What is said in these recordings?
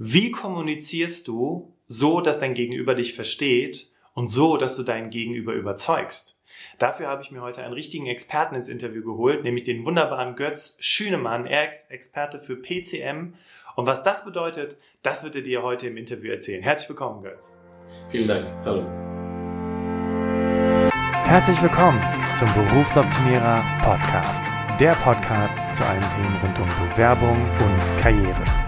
Wie kommunizierst du so, dass dein Gegenüber dich versteht und so, dass du dein Gegenüber überzeugst? Dafür habe ich mir heute einen richtigen Experten ins Interview geholt, nämlich den wunderbaren Götz Schünemann. Er ist Experte für PCM. Und was das bedeutet, das wird er dir heute im Interview erzählen. Herzlich willkommen, Götz. Vielen Dank. Hallo. Herzlich willkommen zum Berufsoptimierer Podcast. Der Podcast zu allen Themen rund um Bewerbung und Karriere.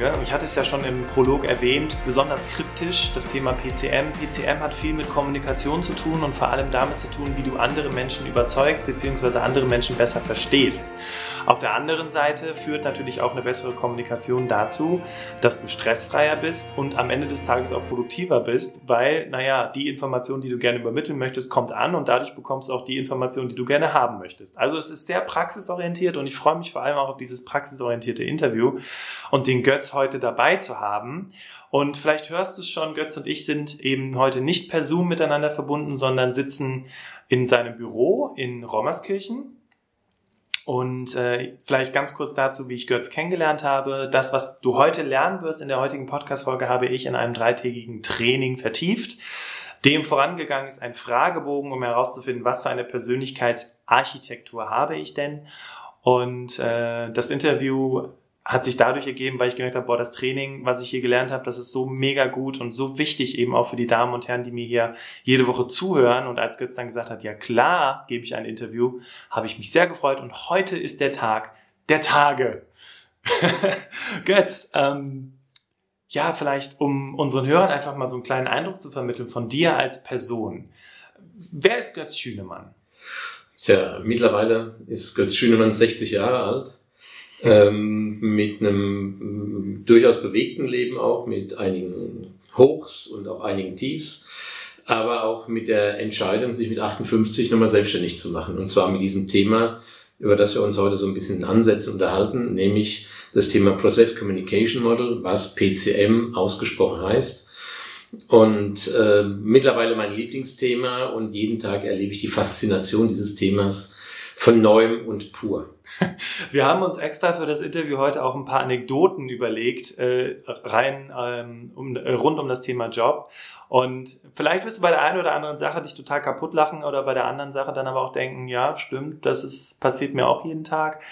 Podcast-Folge. Ich hatte es ja schon im Prolog erwähnt, besonders kryptisch das Thema PCM. PCM hat viel mit Kommunikation zu tun und vor allem damit zu tun, wie du andere Menschen überzeugst bzw. andere Menschen besser verstehst. Auf der anderen Seite führt natürlich auch eine bessere Kommunikation dazu, dass du stressfreier bist und am Ende des Tages auch produktiver bist, weil, naja, die Information, die du gerne übermitteln möchtest, kommt an und dadurch bekommst du auch die Information, die du gerne haben möchtest. Also es ist sehr praxisorientiert und ich freue mich vor allem auch auf dieses praxisorientierte Interview und den Götz heute dabei zu haben. Und vielleicht hörst du es schon, Götz und ich sind eben heute nicht per Zoom miteinander verbunden, sondern sitzen in seinem Büro in Rommerskirchen. Und äh, vielleicht ganz kurz dazu, wie ich Götz kennengelernt habe. Das, was du heute lernen wirst in der heutigen Podcast-Folge, habe ich in einem dreitägigen Training vertieft. Dem vorangegangen ist ein Fragebogen, um herauszufinden, was für eine Persönlichkeitsarchitektur habe ich denn. Und äh, das Interview hat sich dadurch ergeben, weil ich gemerkt habe, boah, das Training, was ich hier gelernt habe, das ist so mega gut und so wichtig eben auch für die Damen und Herren, die mir hier jede Woche zuhören. Und als Götz dann gesagt hat, ja klar, gebe ich ein Interview, habe ich mich sehr gefreut und heute ist der Tag der Tage. Götz, ähm, ja, vielleicht um unseren Hörern einfach mal so einen kleinen Eindruck zu vermitteln von dir als Person. Wer ist Götz Schünemann? Tja, mittlerweile ist Götz Schünemann 60 Jahre alt ähm, mit einem durchaus bewegten Leben auch, mit einigen Hochs und auch einigen Tiefs, aber auch mit der Entscheidung, sich mit 58 nochmal selbstständig zu machen. Und zwar mit diesem Thema, über das wir uns heute so ein bisschen ansetzen, unterhalten, nämlich das Thema Process Communication Model, was PCM ausgesprochen heißt. Und äh, mittlerweile mein Lieblingsthema und jeden Tag erlebe ich die Faszination dieses Themas von neuem und pur. Wir haben uns extra für das Interview heute auch ein paar Anekdoten überlegt, äh, rein ähm, um, äh, rund um das Thema Job. Und vielleicht wirst du bei der einen oder anderen Sache dich total kaputt lachen oder bei der anderen Sache dann aber auch denken, ja, stimmt, das ist, passiert mir auch jeden Tag.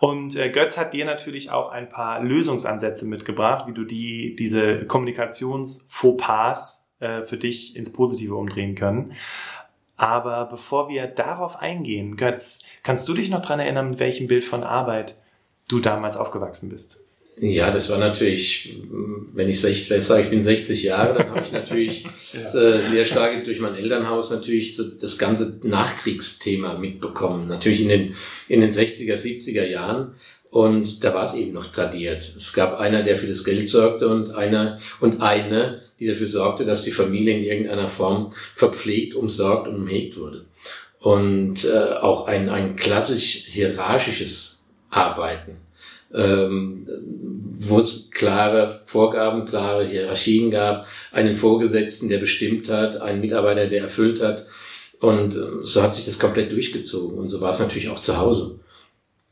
Und äh, Götz hat dir natürlich auch ein paar Lösungsansätze mitgebracht, wie du die, diese Kommunikationsfauxpas äh, für dich ins Positive umdrehen können. Aber bevor wir darauf eingehen, Götz, kannst du dich noch dran erinnern, mit welchem Bild von Arbeit du damals aufgewachsen bist? Ja, das war natürlich, wenn ich sage, ich bin 60 Jahre, dann habe ich natürlich ja. Äh, sehr stark durch mein Elternhaus natürlich das ganze Nachkriegsthema mitbekommen. Natürlich in den, in den 60er, 70er Jahren. Und da war es eben noch tradiert. Es gab einer, der für das Geld sorgte und einer und eine, die dafür sorgte, dass die Familie in irgendeiner Form verpflegt, umsorgt und umhegt wurde. Und äh, auch ein, ein klassisch hierarchisches Arbeiten, ähm, wo es klare Vorgaben, klare Hierarchien gab, einen Vorgesetzten, der bestimmt hat, einen Mitarbeiter, der erfüllt hat. Und äh, so hat sich das komplett durchgezogen. Und so war es natürlich auch zu Hause.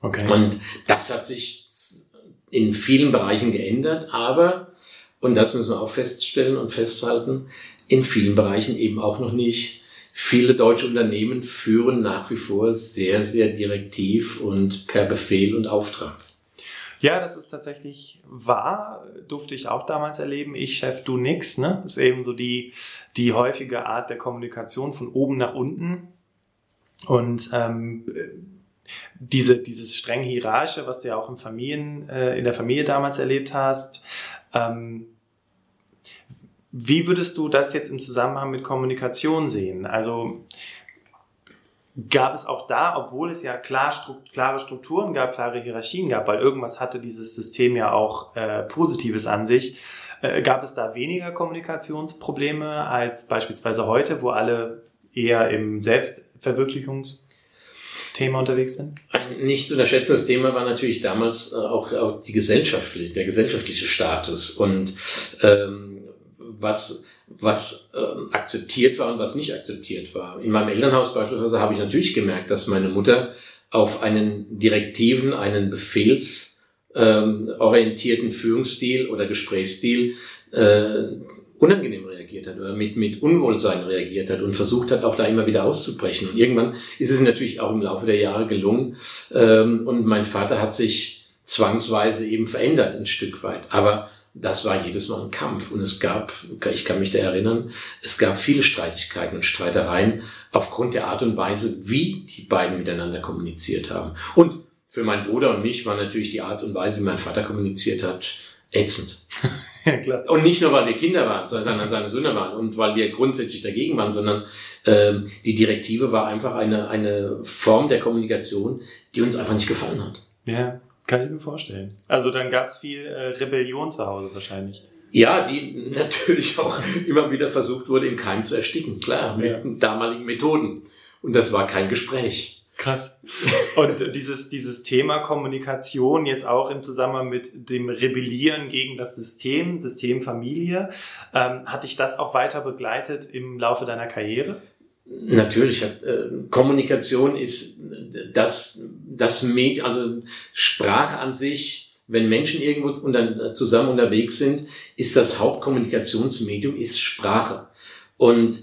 Okay. Und das hat sich in vielen Bereichen geändert, aber und das müssen wir auch feststellen und festhalten, in vielen Bereichen eben auch noch nicht. Viele deutsche Unternehmen führen nach wie vor sehr, sehr direktiv und per Befehl und Auftrag. Ja, das ist tatsächlich wahr. Durfte ich auch damals erleben. Ich Chef, du nix. Ne? Ist eben so die, die häufige Art der Kommunikation von oben nach unten. Und ähm, diese, dieses streng hierarchische, was du ja auch in Familien, äh, in der Familie damals erlebt hast, ähm, wie würdest du das jetzt im Zusammenhang mit Kommunikation sehen? Also Gab es auch da, obwohl es ja klar, klare Strukturen gab, klare Hierarchien gab, weil irgendwas hatte dieses System ja auch äh, Positives an sich, äh, gab es da weniger Kommunikationsprobleme als beispielsweise heute, wo alle eher im Selbstverwirklichungs Thema unterwegs sind? Ein nicht zu unterschätzendes Thema war natürlich damals äh, auch, auch die gesellschaftliche, der gesellschaftliche Status und ähm, was was äh, akzeptiert war und was nicht akzeptiert war. In meinem Elternhaus beispielsweise habe ich natürlich gemerkt, dass meine Mutter auf einen direktiven, einen befehlsorientierten ähm, Führungsstil oder Gesprächsstil äh, unangenehm reagiert hat oder mit, mit Unwohlsein reagiert hat und versucht hat, auch da immer wieder auszubrechen. Und irgendwann ist es natürlich auch im Laufe der Jahre gelungen. Ähm, und mein Vater hat sich zwangsweise eben verändert ein Stück weit. Aber das war jedes Mal ein Kampf. Und es gab, ich kann mich da erinnern, es gab viele Streitigkeiten und Streitereien aufgrund der Art und Weise, wie die beiden miteinander kommuniziert haben. Und für meinen Bruder und mich war natürlich die Art und Weise, wie mein Vater kommuniziert hat, ätzend. ja, klar. Und nicht nur, weil wir Kinder waren, sondern seine Söhne waren und weil wir grundsätzlich dagegen waren, sondern ähm, die Direktive war einfach eine, eine Form der Kommunikation, die uns einfach nicht gefallen hat. Ja. Kann ich mir vorstellen. Also dann gab es viel äh, Rebellion zu Hause wahrscheinlich. Ja, die natürlich auch immer wieder versucht wurde, im Keim zu ersticken. Klar, mit ja. damaligen Methoden. Und das war kein Gespräch. Krass. Und dieses, dieses Thema Kommunikation jetzt auch im Zusammenhang mit dem Rebellieren gegen das System, Systemfamilie, ähm, hat dich das auch weiter begleitet im Laufe deiner Karriere? Natürlich, äh, Kommunikation ist das, das Med, also Sprache an sich, wenn Menschen irgendwo unter, zusammen unterwegs sind, ist das Hauptkommunikationsmedium, ist Sprache. Und,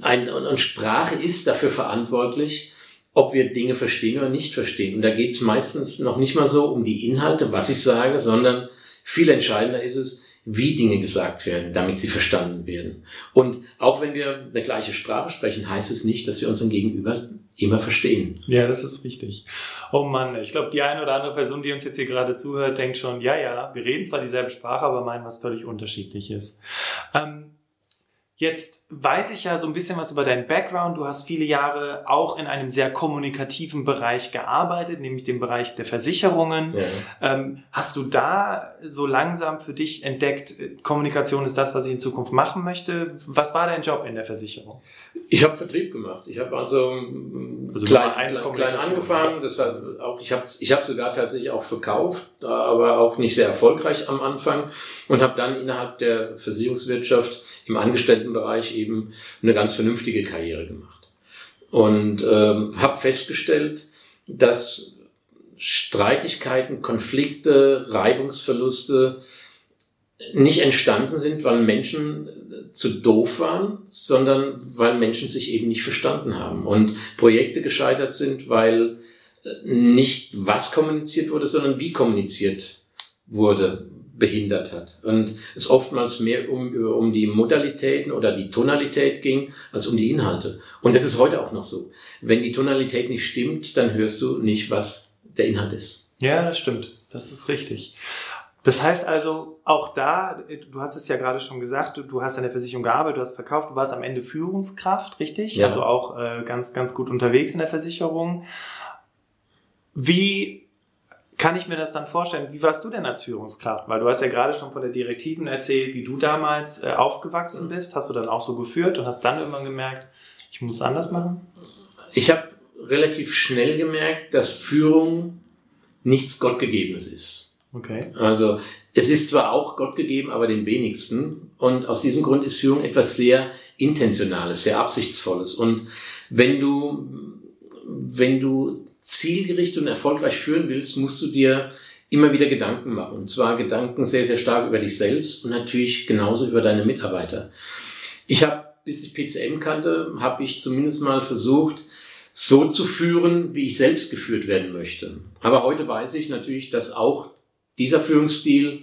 ein, und Sprache ist dafür verantwortlich, ob wir Dinge verstehen oder nicht verstehen. Und da geht es meistens noch nicht mal so um die Inhalte, was ich sage, sondern viel entscheidender ist es, wie Dinge gesagt werden, damit sie verstanden werden. Und auch wenn wir eine gleiche Sprache sprechen, heißt es nicht, dass wir unseren Gegenüber immer verstehen. Ja, das ist richtig. Oh Mann, ich glaube, die eine oder andere Person, die uns jetzt hier gerade zuhört, denkt schon, ja, ja, wir reden zwar dieselbe Sprache, aber meinen was völlig unterschiedliches. Ähm, Jetzt weiß ich ja so ein bisschen was über deinen Background. Du hast viele Jahre auch in einem sehr kommunikativen Bereich gearbeitet, nämlich dem Bereich der Versicherungen. Ja. Ähm, hast du da so langsam für dich entdeckt, äh, Kommunikation ist das, was ich in Zukunft machen möchte? Was war dein Job in der Versicherung? Ich habe Vertrieb gemacht. Ich habe also, also klein, klein, klein angefangen. Das war auch, ich habe ich hab sogar tatsächlich auch verkauft, aber auch nicht sehr erfolgreich am Anfang und habe dann innerhalb der Versicherungswirtschaft im Angestelltenbereich eben eine ganz vernünftige Karriere gemacht. Und ähm, habe festgestellt, dass Streitigkeiten, Konflikte, Reibungsverluste nicht entstanden sind, weil Menschen zu doof waren, sondern weil Menschen sich eben nicht verstanden haben und Projekte gescheitert sind, weil nicht was kommuniziert wurde, sondern wie kommuniziert wurde behindert hat. Und es oftmals mehr um, um die Modalitäten oder die Tonalität ging, als um die Inhalte. Und das ist heute auch noch so. Wenn die Tonalität nicht stimmt, dann hörst du nicht, was der Inhalt ist. Ja, das stimmt. Das ist richtig. Das heißt also, auch da, du hast es ja gerade schon gesagt, du, hast an der Versicherung gearbeitet, du hast verkauft, du warst am Ende Führungskraft, richtig? Ja. Also auch äh, ganz, ganz gut unterwegs in der Versicherung. Wie kann ich mir das dann vorstellen? Wie warst du denn als Führungskraft? Weil du hast ja gerade schon von der Direktiven erzählt, wie du damals äh, aufgewachsen mhm. bist. Hast du dann auch so geführt und hast dann irgendwann gemerkt, ich muss es anders machen? Ich habe relativ schnell gemerkt, dass Führung nichts Gottgegebenes ist. Okay. Also es ist zwar auch Gott gegeben, aber den wenigsten. Und aus diesem Grund ist Führung etwas sehr Intentionales, sehr Absichtsvolles. Und wenn du, wenn du zielgerichtet und erfolgreich führen willst, musst du dir immer wieder Gedanken machen. Und zwar Gedanken sehr, sehr stark über dich selbst und natürlich genauso über deine Mitarbeiter. Ich habe, bis ich PCM kannte, habe ich zumindest mal versucht, so zu führen, wie ich selbst geführt werden möchte. Aber heute weiß ich natürlich, dass auch dieser Führungsstil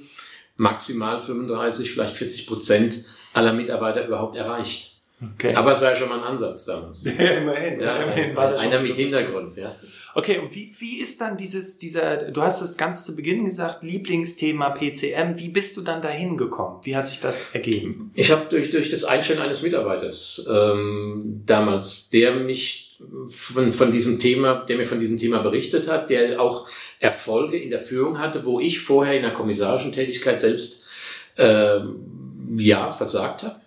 maximal 35, vielleicht 40 Prozent aller Mitarbeiter überhaupt erreicht. Okay. Aber es war ja schon mal ein Ansatz damals. Ja, immerhin. Ja, immerhin war das einer mit Hintergrund, ja. Okay, und wie, wie ist dann dieses, dieser, du hast das ganz zu Beginn gesagt, Lieblingsthema PCM. Wie bist du dann dahin gekommen? Wie hat sich das ergeben? Ich habe durch, durch das Einstellen eines Mitarbeiters ähm, damals, der mich von, von diesem Thema, der mir von diesem Thema berichtet hat, der auch Erfolge in der Führung hatte, wo ich vorher in der kommissarischen Tätigkeit selbst äh, ja versagt habe.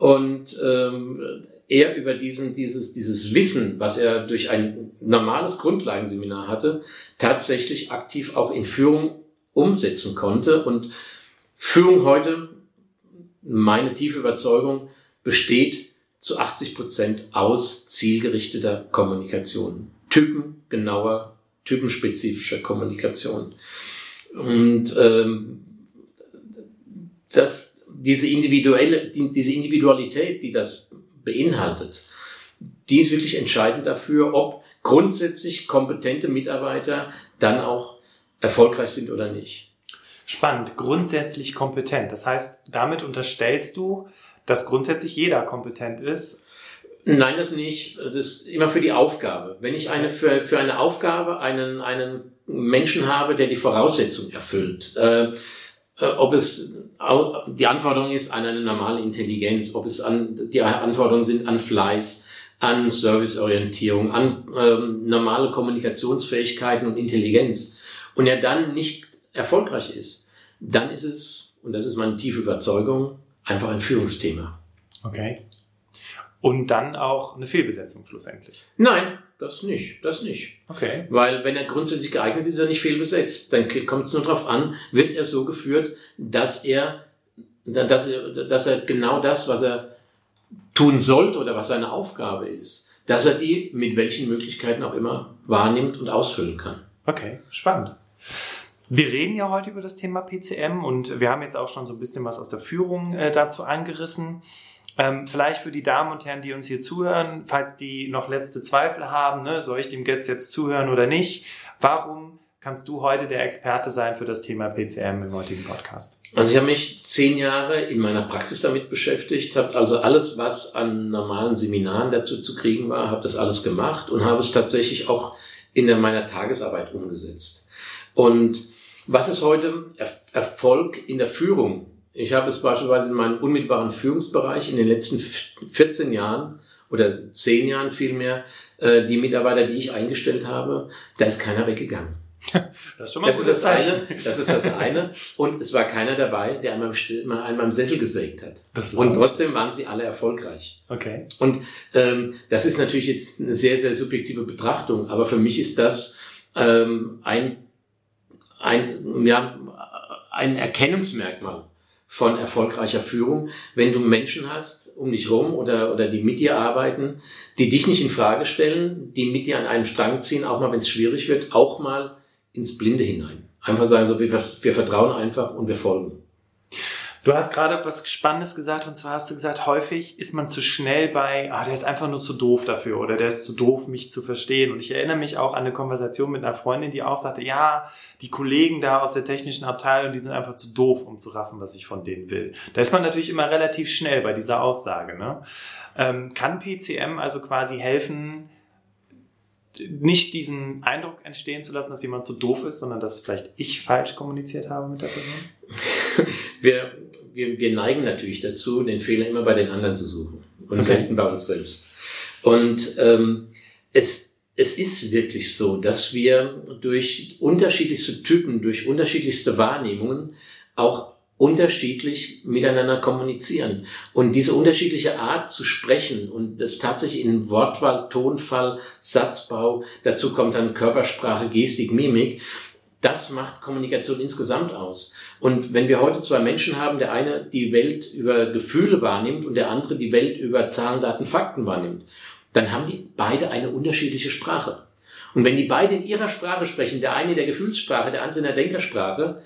Und ähm, er über diesen, dieses, dieses Wissen, was er durch ein normales Grundlagenseminar hatte, tatsächlich aktiv auch in Führung umsetzen konnte. Und Führung heute, meine tiefe Überzeugung, besteht zu 80 Prozent aus zielgerichteter Kommunikation. Typengenauer, typenspezifischer Kommunikation. Und ähm, das, diese, individuelle, die, diese Individualität, die das beinhaltet, die ist wirklich entscheidend dafür, ob grundsätzlich kompetente Mitarbeiter dann auch erfolgreich sind oder nicht. Spannend, grundsätzlich kompetent. Das heißt, damit unterstellst du, dass grundsätzlich jeder kompetent ist? Nein, das nicht. Es ist immer für die Aufgabe. Wenn ich eine, für, für eine Aufgabe einen, einen Menschen habe, der die Voraussetzung erfüllt, äh, ob es die Anforderung ist an eine normale Intelligenz, ob es an die Anforderungen sind an Fleiß, an Serviceorientierung, an ähm, normale Kommunikationsfähigkeiten und Intelligenz und er dann nicht erfolgreich ist, dann ist es, und das ist meine tiefe Überzeugung, einfach ein Führungsthema. Okay. Und dann auch eine Fehlbesetzung schlussendlich? Nein, das nicht, das nicht. Okay. Weil wenn er grundsätzlich geeignet ist, ist er nicht fehlbesetzt. Dann kommt es nur darauf an, wird er so geführt, dass er, dass er, dass er genau das, was er tun sollte oder was seine Aufgabe ist, dass er die mit welchen Möglichkeiten auch immer wahrnimmt und ausfüllen kann. Okay, spannend. Wir reden ja heute über das Thema PCM und wir haben jetzt auch schon so ein bisschen was aus der Führung äh, dazu angerissen. Ähm, vielleicht für die Damen und Herren, die uns hier zuhören, falls die noch letzte Zweifel haben, ne, soll ich dem Götz jetzt zuhören oder nicht? Warum kannst du heute der Experte sein für das Thema PCM im heutigen Podcast? Also ich habe mich zehn Jahre in meiner Praxis damit beschäftigt, habe also alles, was an normalen Seminaren dazu zu kriegen war, habe das alles gemacht und habe es tatsächlich auch in meiner Tagesarbeit umgesetzt. Und was ist heute Erfolg in der Führung? Ich habe es beispielsweise in meinem unmittelbaren Führungsbereich in den letzten 14 Jahren oder 10 Jahren vielmehr, äh, die Mitarbeiter, die ich eingestellt habe, da ist keiner weggegangen. Das ist schon mal das, ist das, eine, das ist das eine. Und es war keiner dabei, der an meinem, an meinem Sessel gesägt hat. Und trotzdem waren sie alle erfolgreich. Okay. Und ähm, das ist natürlich jetzt eine sehr, sehr subjektive Betrachtung. Aber für mich ist das ähm, ein ein, ja, ein Erkennungsmerkmal von erfolgreicher Führung, wenn du Menschen hast um dich rum oder, oder die mit dir arbeiten, die dich nicht in Frage stellen, die mit dir an einem Strang ziehen, auch mal wenn es schwierig wird, auch mal ins Blinde hinein. Einfach sagen so, wir, wir vertrauen einfach und wir folgen. Du hast gerade was Spannendes gesagt und zwar hast du gesagt, häufig ist man zu schnell bei, ah, der ist einfach nur zu doof dafür oder der ist zu doof, mich zu verstehen. Und ich erinnere mich auch an eine Konversation mit einer Freundin, die auch sagte, ja, die Kollegen da aus der technischen Abteilung, die sind einfach zu doof, um zu raffen, was ich von denen will. Da ist man natürlich immer relativ schnell bei dieser Aussage. Ne? Ähm, kann PCM also quasi helfen, nicht diesen Eindruck entstehen zu lassen, dass jemand zu doof ist, sondern dass vielleicht ich falsch kommuniziert habe mit der Person? wir, wir, wir neigen natürlich dazu, den Fehler immer bei den anderen zu suchen und okay. selten bei uns selbst. Und ähm, es, es ist wirklich so, dass wir durch unterschiedlichste Typen, durch unterschiedlichste Wahrnehmungen auch unterschiedlich miteinander kommunizieren. Und diese unterschiedliche Art zu sprechen und das tatsächlich in Wortwahl, Tonfall, Satzbau, dazu kommt dann Körpersprache, Gestik, Mimik, das macht Kommunikation insgesamt aus. Und wenn wir heute zwei Menschen haben, der eine die Welt über Gefühle wahrnimmt und der andere die Welt über Zahlen, Daten, Fakten wahrnimmt, dann haben die beide eine unterschiedliche Sprache. Und wenn die beide in ihrer Sprache sprechen, der eine in der Gefühlssprache, der andere in der Denkersprache,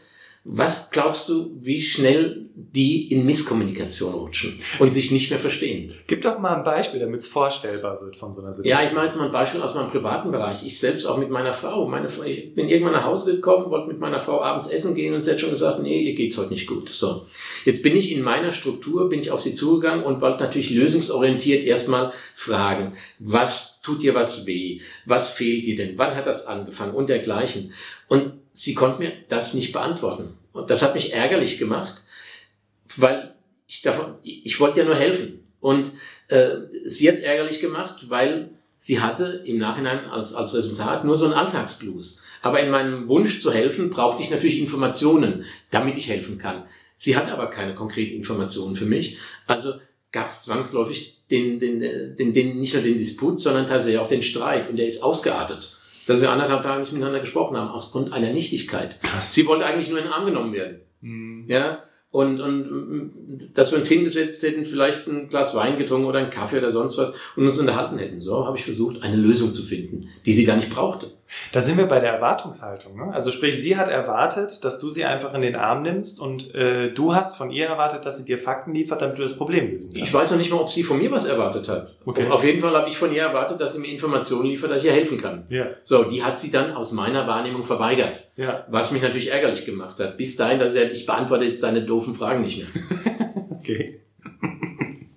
was glaubst du, wie schnell die in Misskommunikation rutschen und sich nicht mehr verstehen? Gib doch mal ein Beispiel, damit es vorstellbar wird von so einer Situation. Ja, ich mache jetzt mal ein Beispiel aus meinem privaten Bereich. Ich selbst auch mit meiner Frau. Meine, ich bin irgendwann nach Hause gekommen, wollte mit meiner Frau abends essen gehen und sie hat schon gesagt, nee, ihr geht's heute nicht gut. So. Jetzt bin ich in meiner Struktur, bin ich auf sie zugegangen und wollte natürlich lösungsorientiert erstmal fragen, was tut dir was weh? Was fehlt dir denn? Wann hat das angefangen? Und dergleichen. Und sie konnte mir das nicht beantworten. Und das hat mich ärgerlich gemacht, weil ich davon, ich wollte ja nur helfen. Und äh, sie hat es ärgerlich gemacht, weil sie hatte im Nachhinein als, als Resultat nur so einen Alltagsblues. Aber in meinem Wunsch zu helfen, brauchte ich natürlich Informationen, damit ich helfen kann. Sie hatte aber keine konkreten Informationen für mich. Also gab es zwangsläufig den, den, den, den, nicht nur den Disput, sondern tatsächlich auch den Streit. Und der ist ausgeartet. Dass wir anderthalb Tage nicht miteinander gesprochen haben, aus Grund einer Nichtigkeit. Krass. Sie wollte eigentlich nur in den Arm genommen werden. Mhm. Ja, und, und dass wir uns hingesetzt hätten, vielleicht ein Glas Wein getrunken oder einen Kaffee oder sonst was und uns unterhalten hätten. So habe ich versucht, eine Lösung zu finden, die sie gar nicht brauchte. Da sind wir bei der Erwartungshaltung. Ne? Also sprich, sie hat erwartet, dass du sie einfach in den Arm nimmst und äh, du hast von ihr erwartet, dass sie dir Fakten liefert, damit du das Problem lösen kannst. Ich weiß noch nicht mal, ob sie von mir was erwartet hat. Okay. Auf jeden Fall habe ich von ihr erwartet, dass sie mir Informationen liefert, dass ich ihr helfen kann. Ja. So, die hat sie dann aus meiner Wahrnehmung verweigert. Ja. Was mich natürlich ärgerlich gemacht hat. Bis dahin, dass er, ich beantworte jetzt deine doofen Fragen nicht mehr. okay.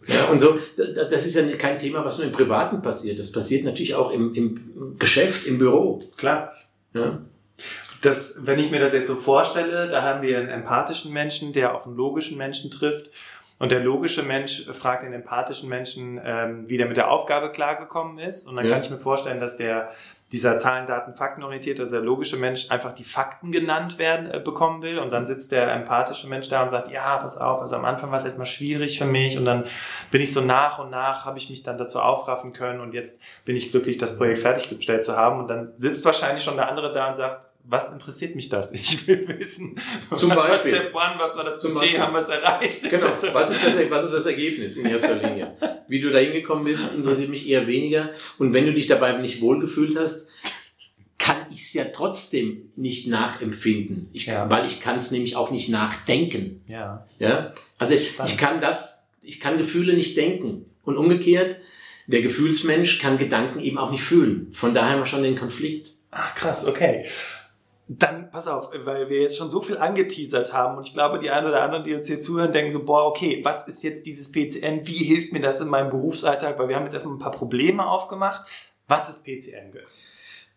Ja, und so, das ist ja kein Thema, was nur im Privaten passiert. Das passiert natürlich auch im, im Geschäft, im Büro. Klar. Ja. Das, wenn ich mir das jetzt so vorstelle, da haben wir einen empathischen Menschen, der auf einen logischen Menschen trifft und der logische Mensch fragt den empathischen Menschen, ähm, wie der mit der Aufgabe klargekommen ist. Und dann ja. kann ich mir vorstellen, dass der dieser Zahlen, Daten, Fakten orientiert, also der logische Mensch einfach die Fakten genannt werden äh, bekommen will. Und dann sitzt der empathische Mensch da und sagt, ja, pass auf, also am Anfang war es erstmal schwierig für mich und dann bin ich so nach und nach, habe ich mich dann dazu aufraffen können und jetzt bin ich glücklich, das Projekt fertiggestellt zu haben. Und dann sitzt wahrscheinlich schon der andere da und sagt, was interessiert mich das? Ich will wissen, Zum was Beispiel. war Step One, was war das Zum Budget, Beispiel. haben wir es erreicht? Genau, was ist, das, was ist das Ergebnis in erster Linie? Wie du da hingekommen bist, interessiert mich eher weniger. Und wenn du dich dabei nicht wohlgefühlt hast, kann ich es ja trotzdem nicht nachempfinden. Ich ja. weil ich kann es nämlich auch nicht nachdenken. Ja. ja? Also Spannend. ich kann das, ich kann Gefühle nicht denken. Und umgekehrt, der Gefühlsmensch kann Gedanken eben auch nicht fühlen. Von daher haben wir schon den Konflikt. Ach krass, okay. Dann pass auf, weil wir jetzt schon so viel angeteasert haben und ich glaube, die einen oder anderen, die uns hier zuhören, denken so, boah, okay, was ist jetzt dieses PCN? Wie hilft mir das in meinem Berufsalltag? Weil wir haben jetzt erstmal ein paar Probleme aufgemacht. Was ist PCN, Götz?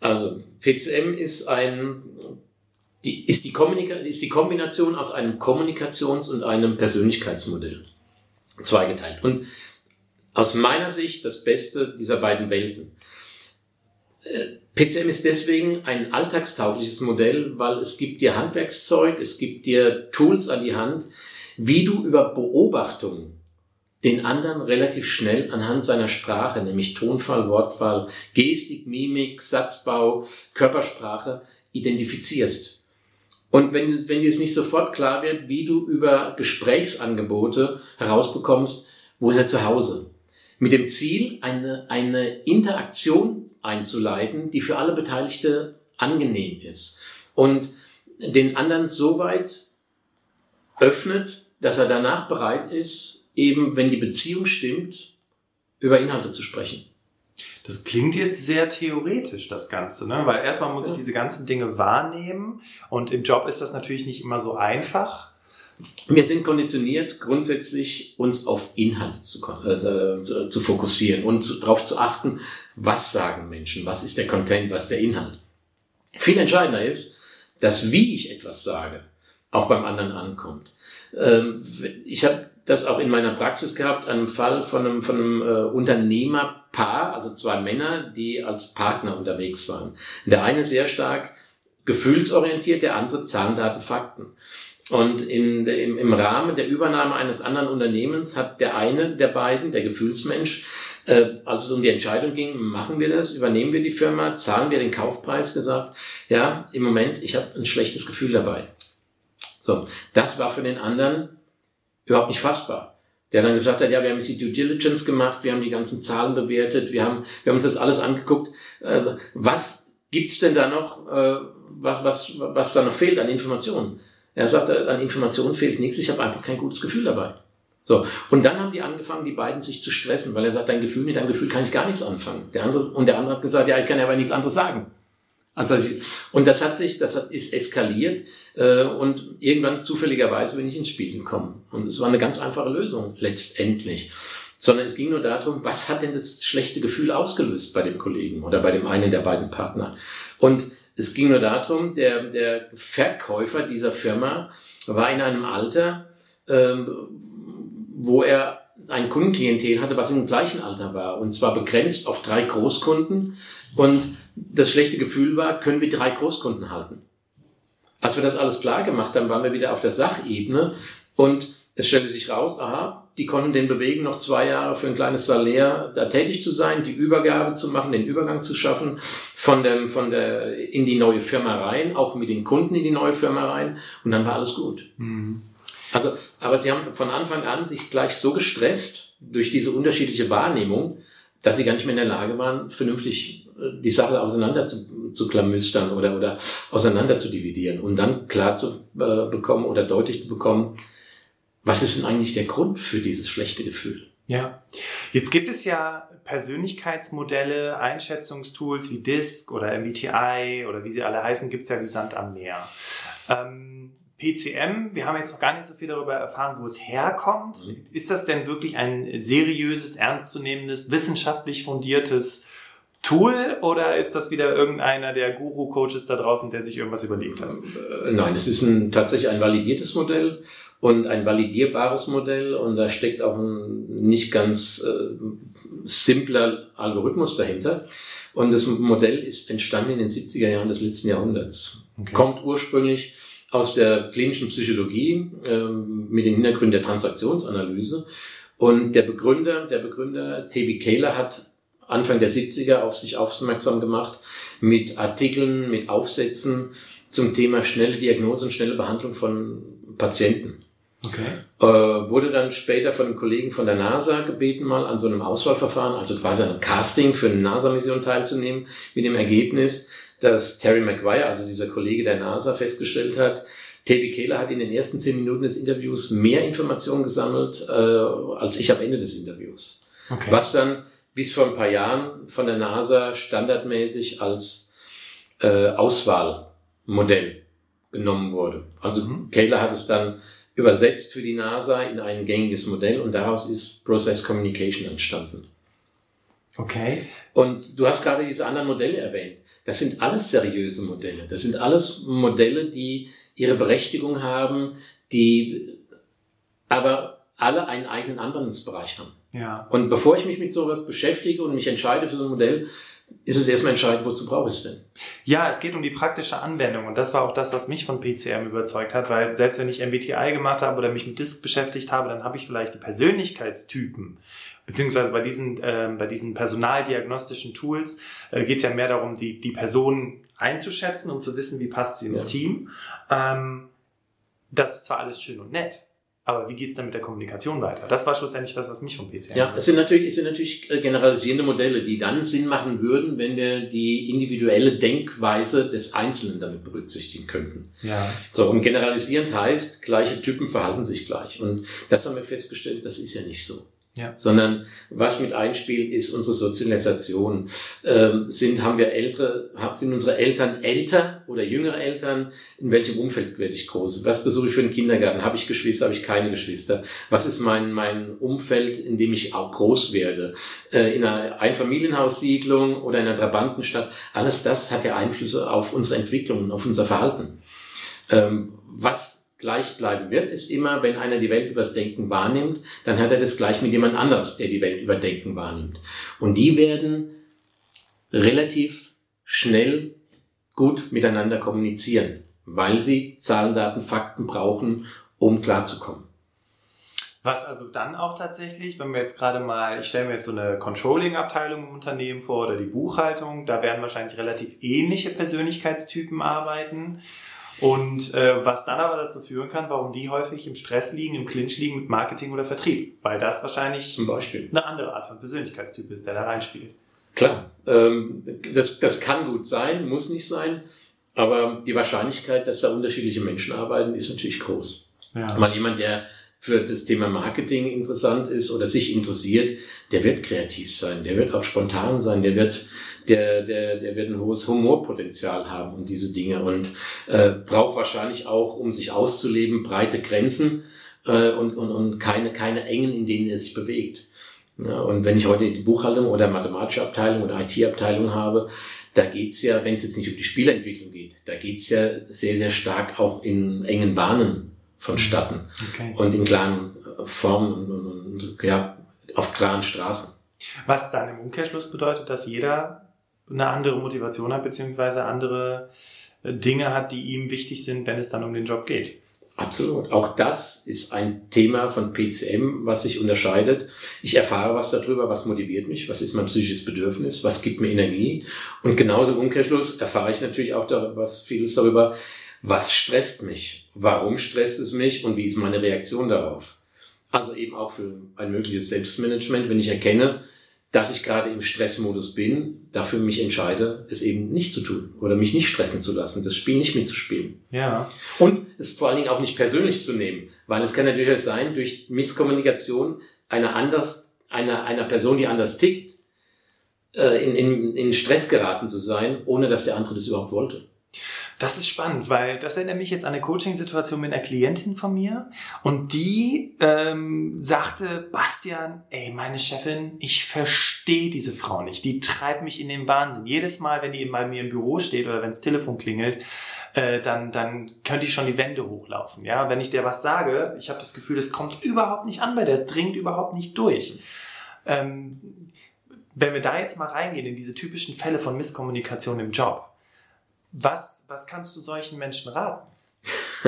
Also, PCM ist ein, die, ist die, Kommunika ist die Kombination aus einem Kommunikations- und einem Persönlichkeitsmodell. Zweigeteilt. Und aus meiner Sicht das Beste dieser beiden Welten. Äh, PCM ist deswegen ein alltagstaugliches Modell, weil es gibt dir Handwerkszeug, es gibt dir Tools an die Hand, wie du über Beobachtung den anderen relativ schnell anhand seiner Sprache, nämlich Tonfall, Wortwahl, Gestik, Mimik, Satzbau, Körpersprache identifizierst. Und wenn, wenn dir es nicht sofort klar wird, wie du über Gesprächsangebote herausbekommst, wo ist er zu Hause? Mit dem Ziel, eine, eine Interaktion einzuleiten, die für alle Beteiligte angenehm ist und den anderen so weit öffnet, dass er danach bereit ist, eben, wenn die Beziehung stimmt, über Inhalte zu sprechen. Das klingt jetzt sehr theoretisch, das Ganze, ne? weil erstmal muss ich diese ganzen Dinge wahrnehmen und im Job ist das natürlich nicht immer so einfach. Wir sind konditioniert, grundsätzlich uns auf Inhalte zu, äh, zu fokussieren und zu, darauf zu achten, was sagen Menschen, was ist der Content, was ist der Inhalt. Viel entscheidender ist, dass wie ich etwas sage, auch beim anderen ankommt. Ähm, ich habe das auch in meiner Praxis gehabt, einen Fall von einem, von einem äh, Unternehmerpaar, also zwei Männer, die als Partner unterwegs waren. Der eine sehr stark gefühlsorientiert, der andere Zahndaten, Fakten. Und in, im, im Rahmen der Übernahme eines anderen Unternehmens hat der eine der beiden, der Gefühlsmensch, äh, als es um die Entscheidung ging, machen wir das, übernehmen wir die Firma, zahlen wir den Kaufpreis, gesagt, ja, im Moment, ich habe ein schlechtes Gefühl dabei. So, das war für den anderen überhaupt nicht fassbar. Der dann gesagt hat, ja, wir haben jetzt die Due Diligence gemacht, wir haben die ganzen Zahlen bewertet, wir haben, wir haben uns das alles angeguckt. Äh, was gibt's denn da noch, äh, was, was, was da noch fehlt an Informationen? Er sagt, an Informationen fehlt nichts, ich habe einfach kein gutes Gefühl dabei. So, und dann haben die angefangen, die beiden sich zu stressen, weil er sagt, dein Gefühl, mit deinem Gefühl kann ich gar nichts anfangen. Der andere, und der andere hat gesagt, ja, ich kann ja aber nichts anderes sagen. Also, und das hat sich, das hat, ist eskaliert äh, und irgendwann zufälligerweise bin ich ins Spiel gekommen. Und es war eine ganz einfache Lösung letztendlich. Sondern es ging nur darum, was hat denn das schlechte Gefühl ausgelöst bei dem Kollegen oder bei dem einen der beiden Partner. Und es ging nur darum, der, der Verkäufer dieser Firma war in einem Alter, ähm, wo er ein Kundenklientel hatte, was im gleichen Alter war. Und zwar begrenzt auf drei Großkunden. Und das schlechte Gefühl war, können wir drei Großkunden halten? Als wir das alles klar gemacht haben, waren wir wieder auf der Sachebene. Und es stellte sich raus, aha, die konnten den bewegen, noch zwei Jahre für ein kleines Salär da tätig zu sein, die Übergabe zu machen, den Übergang zu schaffen von dem, von der, in die neue Firma rein, auch mit den Kunden in die neue Firma rein. Und dann war alles gut. Mhm. Also, aber sie haben von Anfang an sich gleich so gestresst durch diese unterschiedliche Wahrnehmung, dass sie gar nicht mehr in der Lage waren, vernünftig äh, die Sache auseinander zu, zu klamüstern oder, oder auseinander zu dividieren und dann klar zu äh, bekommen oder deutlich zu bekommen, was ist denn eigentlich der Grund für dieses schlechte Gefühl? Ja, jetzt gibt es ja Persönlichkeitsmodelle, Einschätzungstools wie DISC oder MBTI oder wie sie alle heißen, gibt es ja wie Sand am Meer. Ähm, PCM, wir haben jetzt noch gar nicht so viel darüber erfahren, wo es herkommt. Mhm. Ist das denn wirklich ein seriöses, ernstzunehmendes, wissenschaftlich fundiertes Tool oder ist das wieder irgendeiner der Guru-Coaches da draußen, der sich irgendwas überlegt hat? Äh, nein, es ist ein, tatsächlich ein validiertes Modell und ein validierbares Modell und da steckt auch ein nicht ganz äh, simpler Algorithmus dahinter. Und das Modell ist entstanden in den 70er Jahren des letzten Jahrhunderts. Okay. Kommt ursprünglich aus der klinischen Psychologie ähm, mit dem Hintergrund der Transaktionsanalyse. Und der Begründer, der Begründer T.B. Kehler hat Anfang der 70er auf sich aufmerksam gemacht mit Artikeln, mit Aufsätzen zum Thema schnelle Diagnose und schnelle Behandlung von Patienten. Okay. Äh, wurde dann später von einem Kollegen von der NASA gebeten, mal an so einem Auswahlverfahren, also quasi einem Casting für eine NASA-Mission teilzunehmen, mit dem Ergebnis, dass Terry McGuire, also dieser Kollege der NASA, festgestellt hat, Toby Kehler hat in den ersten zehn Minuten des Interviews mehr Informationen gesammelt äh, als ich am Ende des Interviews. Okay. Was dann bis vor ein paar Jahren von der NASA standardmäßig als äh, Auswahlmodell genommen wurde. Also mhm. Kehler hat es dann übersetzt für die NASA in ein gängiges Modell und daraus ist Process Communication entstanden. Okay. Und du hast gerade diese anderen Modelle erwähnt. Das sind alles seriöse Modelle. Das sind alles Modelle, die ihre Berechtigung haben, die aber alle einen eigenen Anwendungsbereich haben. Ja. Und bevor ich mich mit sowas beschäftige und mich entscheide für so ein Modell, ist es erstmal entscheidend, wozu brauche ich es denn? Ja, es geht um die praktische Anwendung und das war auch das, was mich von PCM überzeugt hat, weil selbst wenn ich MBTI gemacht habe oder mich mit DISC beschäftigt habe, dann habe ich vielleicht die Persönlichkeitstypen beziehungsweise bei diesen, äh, bei diesen personaldiagnostischen Tools äh, geht es ja mehr darum, die, die Person einzuschätzen und zu wissen, wie passt sie ins ja. Team. Ähm, das ist zwar alles schön und nett, aber wie geht's dann mit der Kommunikation weiter? Das war schlussendlich das, was mich vom PC Ja, es sind natürlich, es sind natürlich äh, generalisierende Modelle, die dann Sinn machen würden, wenn wir die individuelle Denkweise des Einzelnen damit berücksichtigen könnten. Ja. So, und generalisierend heißt, gleiche Typen verhalten sich gleich. Und das haben wir festgestellt, das ist ja nicht so. Ja. Sondern was mit einspielt, ist unsere Sozialisation. Ähm, sind, haben wir ältere, sind unsere Eltern älter oder jüngere Eltern? In welchem Umfeld werde ich groß? Was besuche ich für einen Kindergarten? Habe ich Geschwister? Habe ich keine Geschwister? Was ist mein, mein Umfeld, in dem ich auch groß werde? Äh, in einer Einfamilienhaussiedlung oder in einer Trabantenstadt? Alles das hat ja Einflüsse auf unsere Entwicklung und auf unser Verhalten. Ähm, was gleich bleiben wird, ist immer, wenn einer die Welt übers Denken wahrnimmt, dann hat er das gleich mit jemand anders, der die Welt über Denken wahrnimmt. Und die werden relativ schnell gut miteinander kommunizieren, weil sie Zahlen, Daten, Fakten brauchen, um klarzukommen. Was also dann auch tatsächlich, wenn wir jetzt gerade mal, ich stelle mir jetzt so eine Controlling-Abteilung im Unternehmen vor oder die Buchhaltung, da werden wahrscheinlich relativ ähnliche Persönlichkeitstypen arbeiten. Und äh, was dann aber dazu führen kann, warum die häufig im Stress liegen, im Clinch liegen mit Marketing oder Vertrieb. Weil das wahrscheinlich Zum Beispiel. eine andere Art von Persönlichkeitstyp ist, der da reinspielt. Klar, ähm, das, das kann gut sein, muss nicht sein. Aber die Wahrscheinlichkeit, dass da unterschiedliche Menschen arbeiten, ist natürlich groß. Ja. Mal jemand, der für das Thema Marketing interessant ist oder sich interessiert, der wird kreativ sein, der wird auch spontan sein, der wird, der, der, der wird ein hohes Humorpotenzial haben und diese Dinge und äh, braucht wahrscheinlich auch, um sich auszuleben, breite Grenzen äh, und, und, und keine, keine engen, in denen er sich bewegt. Und wenn ich heute die Buchhaltung oder mathematische Abteilung oder IT-Abteilung habe, da geht's ja, wenn es jetzt nicht um die Spielentwicklung geht, da geht's ja sehr, sehr stark auch in engen Bahnen vonstatten okay. und in klaren Form und, und, und ja, auf klaren Straßen. Was dann im Umkehrschluss bedeutet, dass jeder eine andere Motivation hat, beziehungsweise andere äh, Dinge hat, die ihm wichtig sind, wenn es dann um den Job geht. Absolut. Auch das ist ein Thema von PCM, was sich unterscheidet. Ich erfahre was darüber, was motiviert mich, was ist mein psychisches Bedürfnis, was gibt mir Energie. Und genauso im Umkehrschluss erfahre ich natürlich auch darüber, was vieles darüber, was stresst mich, warum stresst es mich und wie ist meine Reaktion darauf. Also eben auch für ein mögliches Selbstmanagement, wenn ich erkenne, dass ich gerade im Stressmodus bin, dafür mich entscheide, es eben nicht zu tun oder mich nicht stressen zu lassen, das Spiel nicht mitzuspielen. Ja. Und es vor allen Dingen auch nicht persönlich zu nehmen, weil es kann ja durchaus sein, durch Misskommunikation einer anders, einer, einer Person, die anders tickt, äh, in, in, in Stress geraten zu sein, ohne dass der andere das überhaupt wollte. Das ist spannend, weil das erinnert mich jetzt an eine Coaching-Situation mit einer Klientin von mir und die ähm, sagte, Bastian, ey, meine Chefin, ich verstehe diese Frau nicht. Die treibt mich in den Wahnsinn. Jedes Mal, wenn die bei mir im Büro steht oder wenn das Telefon klingelt, äh, dann, dann könnte ich schon die Wände hochlaufen. Ja, wenn ich der was sage, ich habe das Gefühl, es kommt überhaupt nicht an bei der, es dringt überhaupt nicht durch. Ähm, wenn wir da jetzt mal reingehen in diese typischen Fälle von Misskommunikation im Job, was, was kannst du solchen Menschen raten?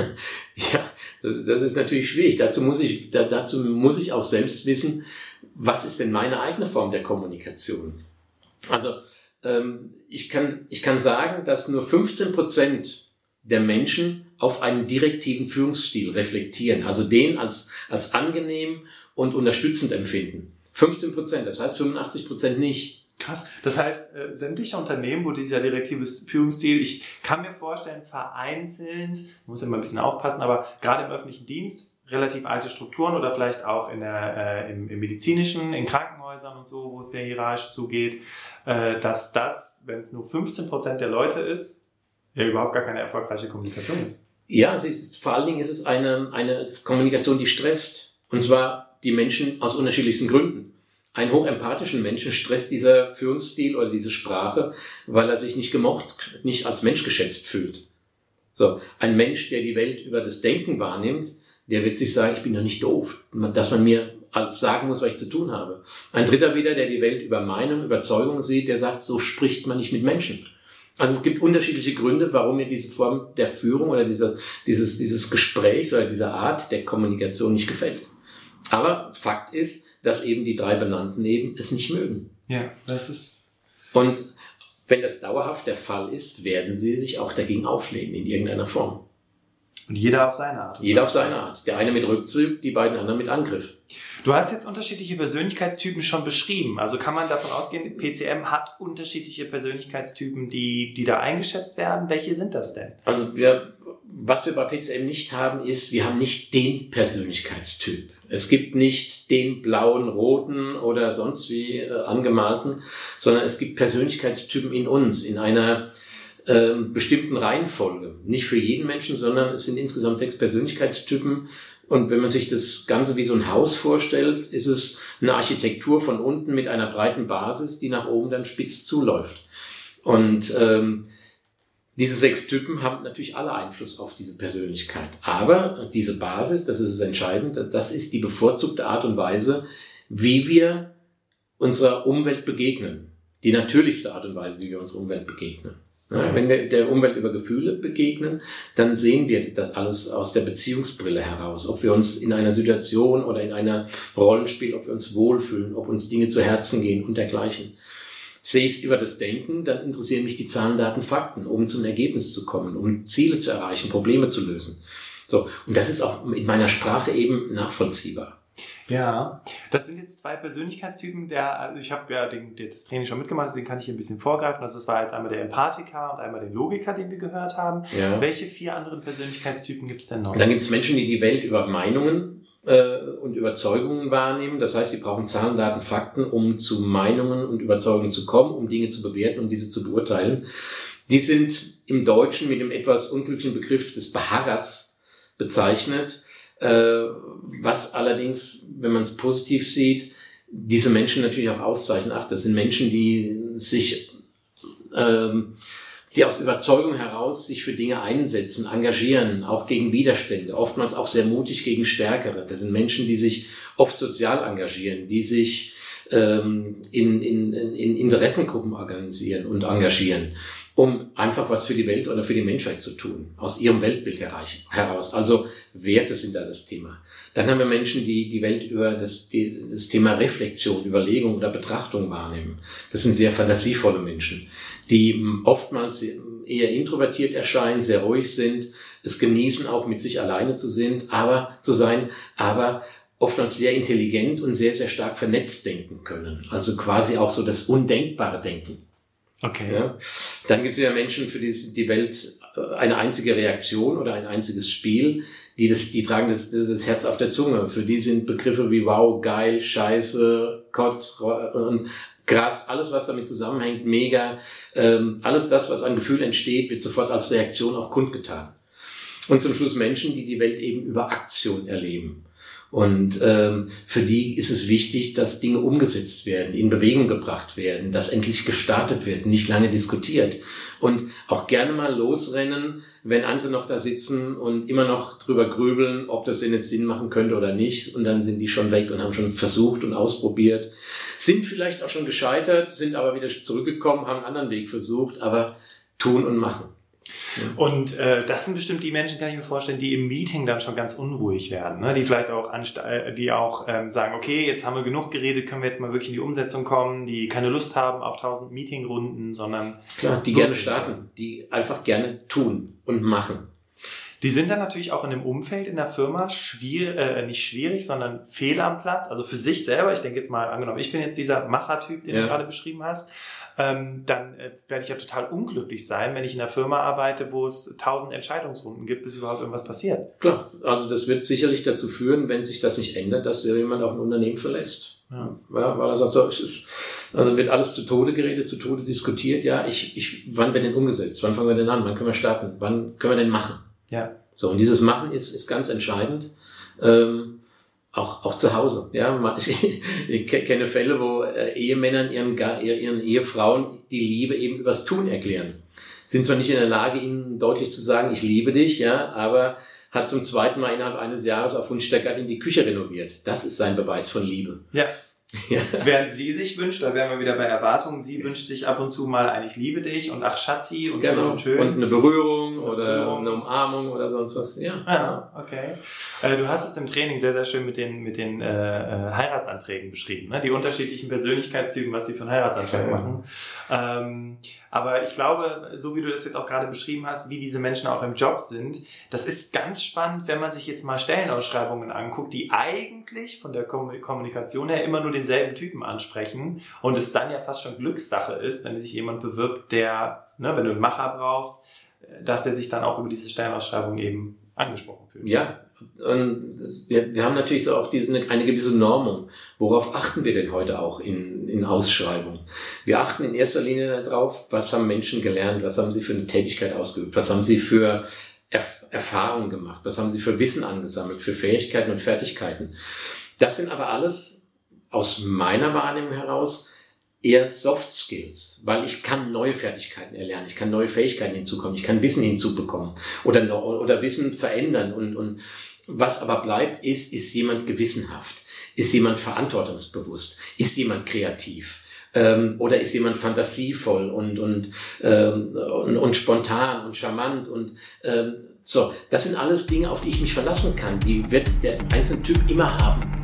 ja, das, das ist natürlich schwierig. Dazu muss, ich, da, dazu muss ich auch selbst wissen, was ist denn meine eigene Form der Kommunikation? Also ähm, ich, kann, ich kann sagen, dass nur 15 Prozent der Menschen auf einen direktiven Führungsstil reflektieren, also den als, als angenehm und unterstützend empfinden. 15 Prozent, das heißt 85 Prozent nicht. Krass. Das heißt, äh, sämtliche Unternehmen, wo dieser direktive Führungsstil, ich kann mir vorstellen, vereinzelt, muss immer ein bisschen aufpassen, aber gerade im öffentlichen Dienst, relativ alte Strukturen oder vielleicht auch in der, äh, im, im, medizinischen, in Krankenhäusern und so, wo es sehr hierarchisch zugeht, äh, dass das, wenn es nur 15 Prozent der Leute ist, ja überhaupt gar keine erfolgreiche Kommunikation ist. Ja, es ist, vor allen Dingen ist es eine, eine Kommunikation, die stresst. Und zwar die Menschen aus unterschiedlichsten Gründen einen hochempathischen Menschen stresst dieser Führungsstil oder diese Sprache, weil er sich nicht gemocht, nicht als Mensch geschätzt fühlt. So, ein Mensch, der die Welt über das Denken wahrnimmt, der wird sich sagen, ich bin doch nicht doof, dass man mir sagen muss, was ich zu tun habe. Ein dritter wieder, der die Welt über Meinung, Überzeugung sieht, der sagt, so spricht man nicht mit Menschen. Also es gibt unterschiedliche Gründe, warum mir diese Form der Führung oder dieser, dieses, dieses Gesprächs oder dieser Art der Kommunikation nicht gefällt. Aber Fakt ist, dass eben die drei Benannten eben es nicht mögen. Ja, das ist. Und wenn das dauerhaft der Fall ist, werden sie sich auch dagegen auflehnen in irgendeiner Form. Und jeder auf seine Art. Jeder auf seine Art. Der eine mit Rückzug, die beiden anderen mit Angriff. Du hast jetzt unterschiedliche Persönlichkeitstypen schon beschrieben. Also kann man davon ausgehen, PCM hat unterschiedliche Persönlichkeitstypen, die, die da eingeschätzt werden. Welche sind das denn? Also wir, was wir bei PCM nicht haben, ist, wir haben nicht den Persönlichkeitstyp. Es gibt nicht den blauen, roten oder sonst wie äh, angemalten, sondern es gibt Persönlichkeitstypen in uns, in einer äh, bestimmten Reihenfolge. Nicht für jeden Menschen, sondern es sind insgesamt sechs Persönlichkeitstypen. Und wenn man sich das Ganze wie so ein Haus vorstellt, ist es eine Architektur von unten mit einer breiten Basis, die nach oben dann spitz zuläuft. Und ähm, diese sechs Typen haben natürlich alle Einfluss auf diese Persönlichkeit. Aber diese Basis, das ist es entscheidend, das ist die bevorzugte Art und Weise, wie wir unserer Umwelt begegnen. Die natürlichste Art und Weise, wie wir unserer Umwelt begegnen. Okay. Wenn wir der Umwelt über Gefühle begegnen, dann sehen wir das alles aus der Beziehungsbrille heraus. Ob wir uns in einer Situation oder in einer Rollenspiel, ob wir uns wohlfühlen, ob uns Dinge zu Herzen gehen und dergleichen. Sehe ich es über das Denken, dann interessieren mich die Zahlen, Daten, Fakten, um zum Ergebnis zu kommen, um Ziele zu erreichen, Probleme zu lösen. So, und das ist auch in meiner Sprache eben nachvollziehbar. Ja, das sind jetzt zwei Persönlichkeitstypen. Der, also ich habe ja den, das Training schon mitgemacht, deswegen kann ich hier ein bisschen vorgreifen. Also das war jetzt einmal der Empathiker und einmal der Logiker, den wir gehört haben. Ja. Welche vier anderen Persönlichkeitstypen gibt es denn noch? dann gibt es Menschen, die die Welt über Meinungen und Überzeugungen wahrnehmen. Das heißt, sie brauchen Zahlen, Daten, Fakten, um zu Meinungen und Überzeugungen zu kommen, um Dinge zu bewerten und diese zu beurteilen. Die sind im Deutschen mit dem etwas unglücklichen Begriff des Beharrers bezeichnet, äh, was allerdings, wenn man es positiv sieht, diese Menschen natürlich auch auszeichnen. Ach, das sind Menschen, die sich ähm, die aus Überzeugung heraus sich für Dinge einsetzen, engagieren, auch gegen Widerstände, oftmals auch sehr mutig gegen Stärkere. Das sind Menschen, die sich oft sozial engagieren, die sich ähm, in, in, in Interessengruppen organisieren und engagieren, um einfach was für die Welt oder für die Menschheit zu tun, aus ihrem Weltbild heraus. Also Werte sind da das Thema. Dann haben wir Menschen, die die Welt über das, die, das Thema Reflexion, Überlegung oder Betrachtung wahrnehmen. Das sind sehr fantasievolle Menschen, die oftmals eher introvertiert erscheinen, sehr ruhig sind, es genießen auch mit sich alleine zu sind, aber zu sein, aber oftmals sehr intelligent und sehr, sehr stark vernetzt denken können. Also quasi auch so das undenkbare Denken. Okay. Ja. Dann gibt es ja Menschen, für die die Welt äh, eine einzige Reaktion oder ein einziges Spiel, die, das, die tragen das, das Herz auf der Zunge. Für die sind Begriffe wie wow, geil, scheiße, Kotz und krass, alles, was damit zusammenhängt, mega. Ähm, alles das, was an Gefühl entsteht, wird sofort als Reaktion auch kundgetan. Und zum Schluss Menschen, die die Welt eben über Aktion erleben. Und ähm, für die ist es wichtig, dass Dinge umgesetzt werden, in Bewegung gebracht werden, dass endlich gestartet wird, nicht lange diskutiert. Und auch gerne mal losrennen, wenn andere noch da sitzen und immer noch drüber grübeln, ob das denn jetzt Sinn machen könnte oder nicht. Und dann sind die schon weg und haben schon versucht und ausprobiert. Sind vielleicht auch schon gescheitert, sind aber wieder zurückgekommen, haben einen anderen Weg versucht, aber tun und machen. Und äh, das sind bestimmt die Menschen, kann ich mir vorstellen, die im Meeting dann schon ganz unruhig werden, ne? die vielleicht auch, äh, die auch ähm, sagen, okay, jetzt haben wir genug geredet, können wir jetzt mal wirklich in die Umsetzung kommen, die keine Lust haben auf tausend Meetingrunden, sondern klar, die gerne starten, die einfach gerne tun und machen. Die sind dann natürlich auch in dem Umfeld in der Firma schwierig, äh, nicht schwierig, sondern fehl am Platz. Also für sich selber, ich denke jetzt mal, angenommen, ich bin jetzt dieser Machertyp, den ja. du gerade beschrieben hast, ähm, dann äh, werde ich ja total unglücklich sein, wenn ich in einer Firma arbeite, wo es tausend Entscheidungsrunden gibt, bis überhaupt irgendwas passiert. Klar, also das wird sicherlich dazu führen, wenn sich das nicht ändert, dass jemand auch ein Unternehmen verlässt. Ja. ja weil er sagt, so, ist, also wird alles zu Tode geredet, zu Tode diskutiert. Ja, ich, ich, wann wird denn umgesetzt? Wann fangen wir denn an? Wann können wir starten? Wann können wir denn machen? Ja. So, und dieses Machen ist, ist ganz entscheidend. Ähm, auch, auch zu Hause. Ja, ich, ich kenne Fälle, wo äh, Ehemännern ihren, ihren Ehefrauen die Liebe eben übers Tun erklären. Sind zwar nicht in der Lage, ihnen deutlich zu sagen, ich liebe dich, ja, aber hat zum zweiten Mal innerhalb eines Jahres auf Wunsch der Gattin die Küche renoviert. Das ist sein Beweis von Liebe. Ja. Ja. Während sie sich wünscht, da wären wir wieder bei Erwartungen, sie wünscht sich ab und zu mal eigentlich liebe dich und ach Schatzi und genau. schön und schön. Und eine Berührung oder eine Umarmung oder sonst was. Ja, ja okay. Äh, du hast es im Training sehr, sehr schön mit den, mit den äh, äh Heiratsanträgen beschrieben, ne? die unterschiedlichen Persönlichkeitstypen, was die für einen Heiratsantrag ja. machen. Ähm, aber ich glaube, so wie du das jetzt auch gerade beschrieben hast, wie diese Menschen auch im Job sind, das ist ganz spannend, wenn man sich jetzt mal Stellenausschreibungen anguckt, die eigentlich von der Kommunikation her immer nur denselben Typen ansprechen und es dann ja fast schon Glückssache ist, wenn sich jemand bewirbt, der, ne, wenn du einen Macher brauchst, dass der sich dann auch über diese Stellenausschreibung eben angesprochen fühlt. Ja, und wir, wir haben natürlich so auch diese, eine gewisse Normung. Worauf achten wir denn heute auch in, in Ausschreibungen? Wir achten in erster Linie darauf, was haben Menschen gelernt, was haben sie für eine Tätigkeit ausgeübt, was haben sie für Erf Erfahrungen gemacht, was haben sie für Wissen angesammelt, für Fähigkeiten und Fertigkeiten. Das sind aber alles aus meiner Wahrnehmung heraus eher Soft Skills, weil ich kann neue Fertigkeiten erlernen, ich kann neue Fähigkeiten hinzukommen, ich kann Wissen hinzubekommen oder, oder Wissen verändern und, und was aber bleibt, ist, ist jemand gewissenhaft? Ist jemand verantwortungsbewusst? Ist jemand kreativ? Ähm, oder ist jemand fantasievoll und, und, ähm, und, und spontan und charmant und ähm, so, das sind alles Dinge, auf die ich mich verlassen kann. Die wird der einzelne Typ immer haben.